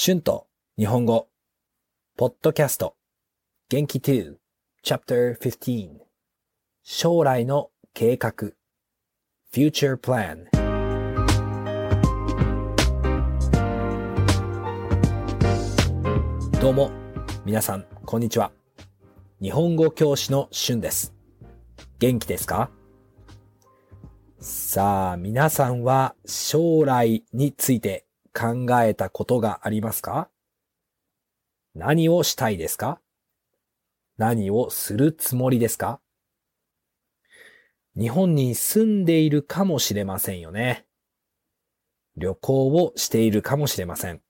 春と日本語、ポッドキャスト、元気2、Chapter 15、将来の計画、Future Plan。どうも、皆さん、こんにちは。日本語教師の春です。元気ですか？さあ、皆さんは将来について考えたことがありますか？何をしたいですか？何をするつもりですか？日本に住んでいるかもしれませんよね。旅行をしているかもしれません。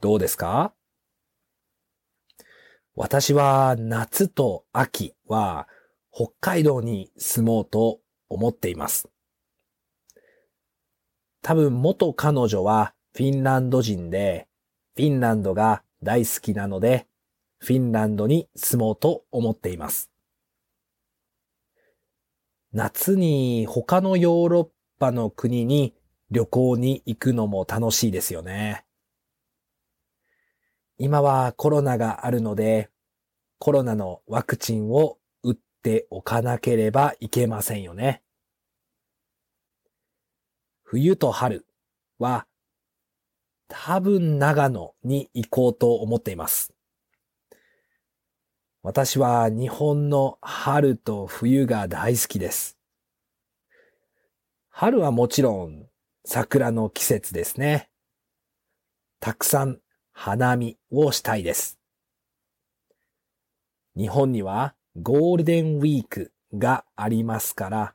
どうですか？私は夏と秋は北海道に住もうと思っています。多分元彼女はフィンランド人で、フィンランドが大好きなので、フィンランドに住もうと思っています。夏に他のヨーロッパの国に旅行に行くのも楽しいですよね。今はコロナがあるので、コロナのワクチンを打っておかなければいけませんよね。冬と春は多分長野に行こうと思っています。私は日本の春と冬が大好きです。春はもちろん桜の季節ですね。たくさん花見をしたいです。日本にはゴールデンウィークがありますから、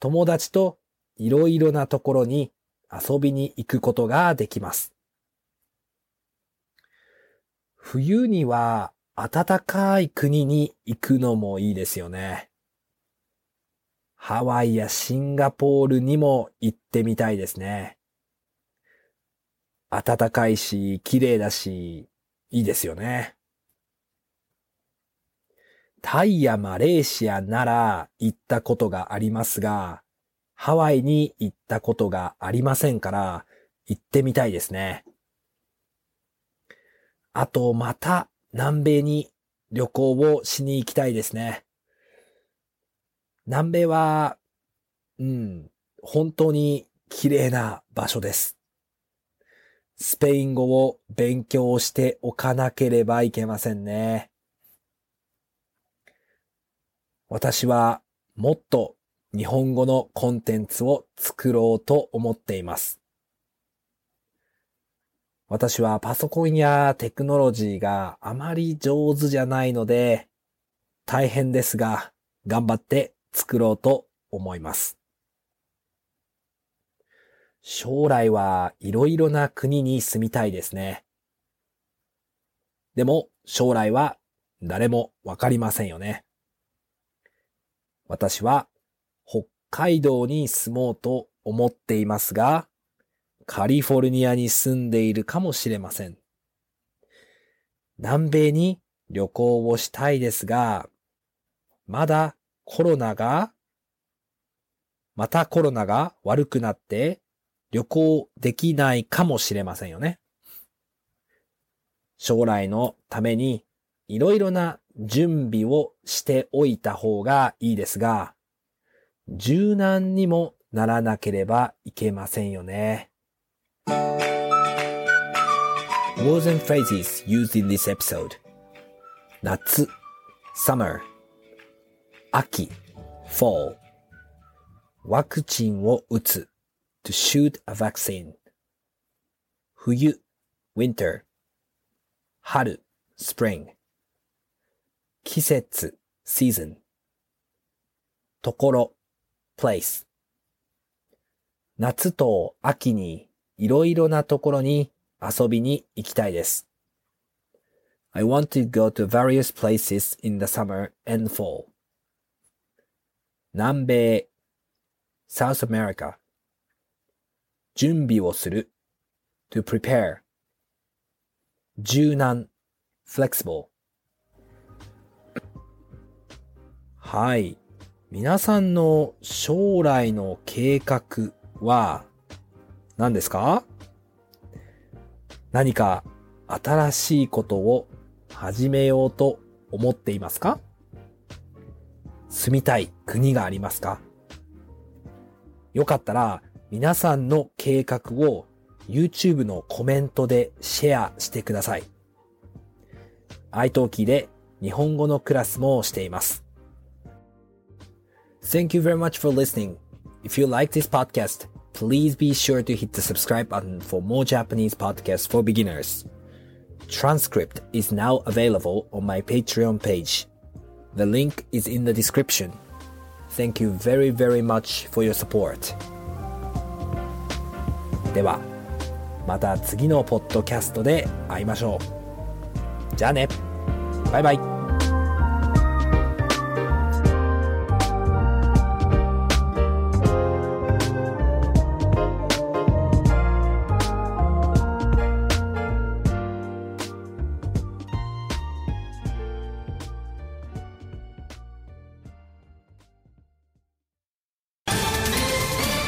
友達といろいろなところに遊びに行くことができます。冬には暖かい国に行くのもいいですよね。ハワイやシンガポールにも行ってみたいですね。暖かいし、綺麗だし、いいですよね。タイやマレーシアなら行ったことがありますが、ハワイに行ったことがありませんから、行ってみたいですね。あと、また南米に旅行をしに行きたいですね。南米は、うん、本当に綺麗な場所です。スペイン語を勉強しておかなければいけませんね。私はもっと日本語のコンテンツを作ろうと思っています。私はパソコンやテクノロジーがあまり上手じゃないので、大変ですが、頑張って作ろうと思います。将来はいろいろな国に住みたいですね。でも、将来は誰もわかりませんよね。私は北海道に住もうと思っていますが、カリフォルニアに住んでいるかもしれません。南米に旅行をしたいですが、まだコロナが、またコロナが悪くなって旅行できないかもしれませんよね。将来のためにいろいろな準備をしておいた方がいいですが、柔軟にもならなければいけませんよね。Words and phrases used in this episode 夏 summer 秋 fall ワクチンを打つ to shoot a vaccine 冬 winter 春 spring 季節 season ところ place 夏と秋にいろいろなところに遊びに行きたいです。I want to go to various places in the summer and fall. 南米 South America 準備をする to prepare 柔軟 flexible はい。皆さんの将来の計画は何ですか？何か新しいことを始めようと思っていますか？住みたい国がありますか？よかったら皆さんの計画を YouTube のコメントでシェアしてください。i t a l k で日本語のクラスもしています。Thank you very much for listening. If you like this podcast, please be sure to hit the subscribe button for more Japanese podcasts for beginners. Transcript is now available on my Patreon page. The link is in the description. Thank you very very much for your support. では、また次のポッドキャストで会いましょう。じゃあね。バイバイ。